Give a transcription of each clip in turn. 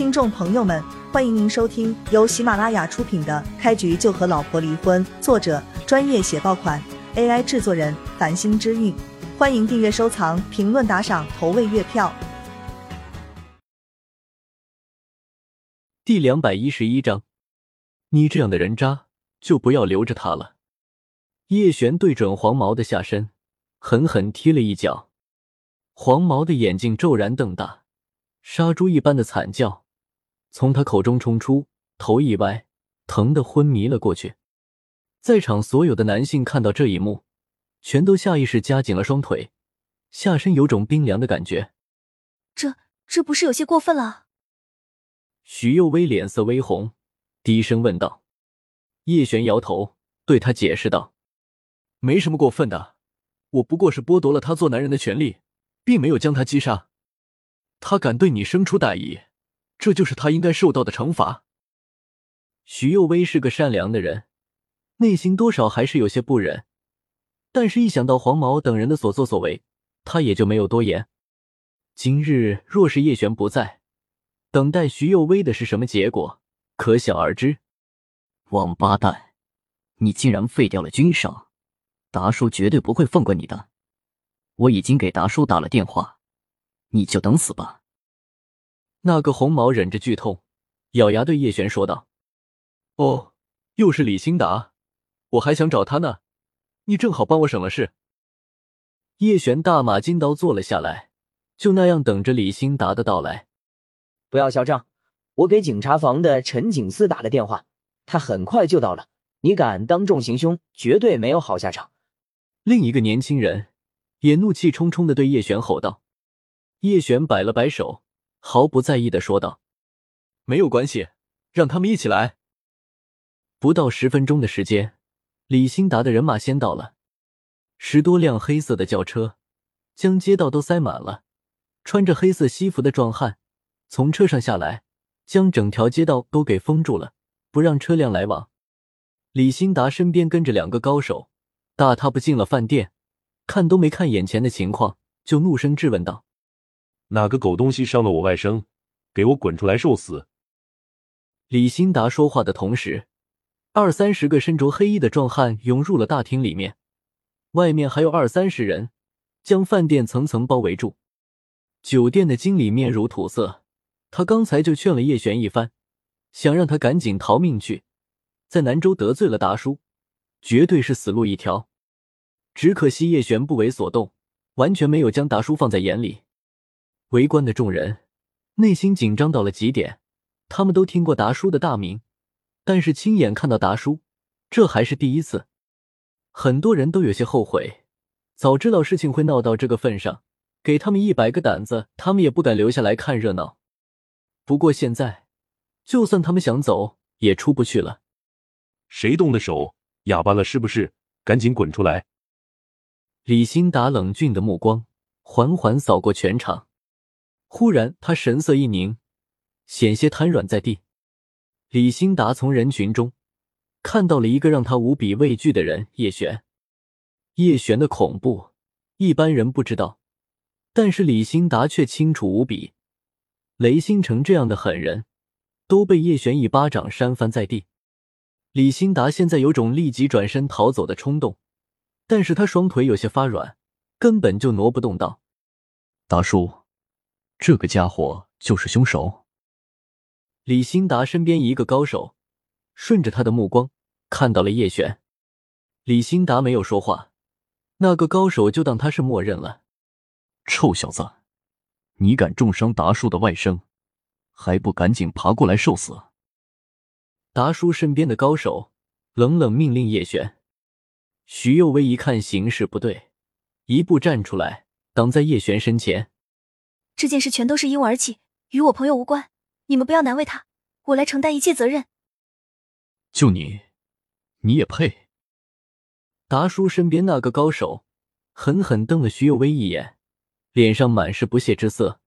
听众朋友们，欢迎您收听由喜马拉雅出品的《开局就和老婆离婚》，作者专业写爆款，AI 制作人繁星之韵。欢迎订阅、收藏、评论、打赏、投喂月票。第两百一十一章，你这样的人渣，就不要留着他了。叶璇对准黄毛的下身，狠狠踢了一脚。黄毛的眼睛骤然瞪大，杀猪一般的惨叫从他口中冲出，头一歪，疼得昏迷了过去。在场所有的男性看到这一幕，全都下意识夹紧了双腿，下身有种冰凉的感觉。这这不是有些过分了？徐幼薇脸色微红，低声问道。叶璇摇头，对他解释道：“没什么过分的，我不过是剥夺了他做男人的权利，并没有将他击杀。他敢对你生出歹意，这就是他应该受到的惩罚。”徐幼薇是个善良的人，内心多少还是有些不忍，但是，一想到黄毛等人的所作所为，他也就没有多言。今日若是叶璇不在，等待徐幼薇的是什么结果，可想而知。王八蛋，你竟然废掉了君上，达叔绝对不会放过你的。我已经给达叔打了电话，你就等死吧。那个红毛忍着剧痛，咬牙对叶璇说道：“哦，又是李兴达，我还想找他呢，你正好帮我省了事。”叶璇大马金刀坐了下来，就那样等着李兴达的到来。不要嚣张，我给警察房的陈警司打了电话，他很快就到了。你敢当众行凶，绝对没有好下场。另一个年轻人也怒气冲冲的对叶璇吼道。叶璇摆了摆手，毫不在意的说道：“没有关系，让他们一起来。”不到十分钟的时间，李兴达的人马先到了，十多辆黑色的轿车将街道都塞满了，穿着黑色西服的壮汉。从车上下来，将整条街道都给封住了，不让车辆来往。李兴达身边跟着两个高手，大踏步进了饭店，看都没看眼前的情况，就怒声质问道：“哪个狗东西伤了我外甥？给我滚出来受死！”李新达说话的同时，二三十个身着黑衣的壮汉涌入了大厅里面，外面还有二三十人将饭店层层包围住。酒店的经理面如土色。他刚才就劝了叶璇一番，想让他赶紧逃命去，在南州得罪了达叔，绝对是死路一条。只可惜叶璇不为所动，完全没有将达叔放在眼里。围观的众人内心紧张到了极点，他们都听过达叔的大名，但是亲眼看到达叔，这还是第一次。很多人都有些后悔，早知道事情会闹到这个份上，给他们一百个胆子，他们也不敢留下来看热闹。不过现在，就算他们想走，也出不去了。谁动的手？哑巴了是不是？赶紧滚出来！李新达冷峻的目光缓缓扫过全场，忽然他神色一凝，险些瘫软在地。李新达从人群中看到了一个让他无比畏惧的人——叶璇。叶璇的恐怖，一般人不知道，但是李新达却清楚无比。雷星城这样的狠人，都被叶璇一巴掌扇翻在地。李新达现在有种立即转身逃走的冲动，但是他双腿有些发软，根本就挪不动道：“达叔，这个家伙就是凶手。”李新达身边一个高手顺着他的目光看到了叶璇，李新达没有说话，那个高手就当他是默认了。臭小子！你敢重伤达叔的外甥，还不赶紧爬过来受死！达叔身边的高手冷冷命令叶璇。徐幼薇一看形势不对，一步站出来挡在叶璇身前。这件事全都是因我而起，与我朋友无关，你们不要难为他，我来承担一切责任。就你，你也配？达叔身边那个高手狠狠瞪了徐幼薇一眼。脸上满是不屑之色，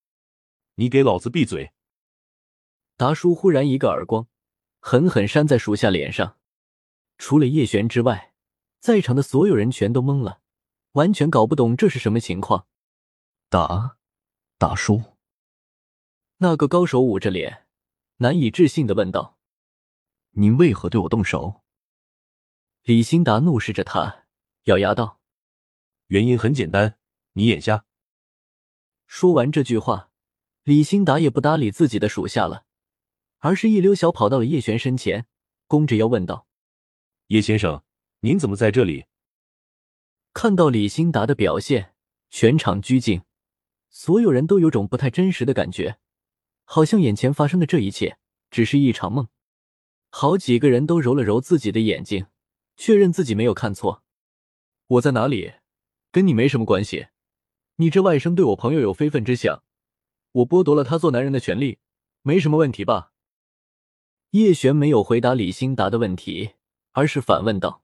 你给老子闭嘴！达叔忽然一个耳光，狠狠扇在属下脸上。除了叶璇之外，在场的所有人全都懵了，完全搞不懂这是什么情况。打，达叔，那个高手捂着脸，难以置信的问道：“您为何对我动手？”李兴达怒视着他，咬牙道：“原因很简单，你眼瞎。”说完这句话，李兴达也不搭理自己的属下了，而是一溜小跑到了叶璇身前，弓着腰问道：“叶先生，您怎么在这里？”看到李兴达的表现，全场拘静，所有人都有种不太真实的感觉，好像眼前发生的这一切只是一场梦。好几个人都揉了揉自己的眼睛，确认自己没有看错。我在哪里？跟你没什么关系。你这外甥对我朋友有非分之想，我剥夺了他做男人的权利，没什么问题吧？叶璇没有回答李欣达的问题，而是反问道。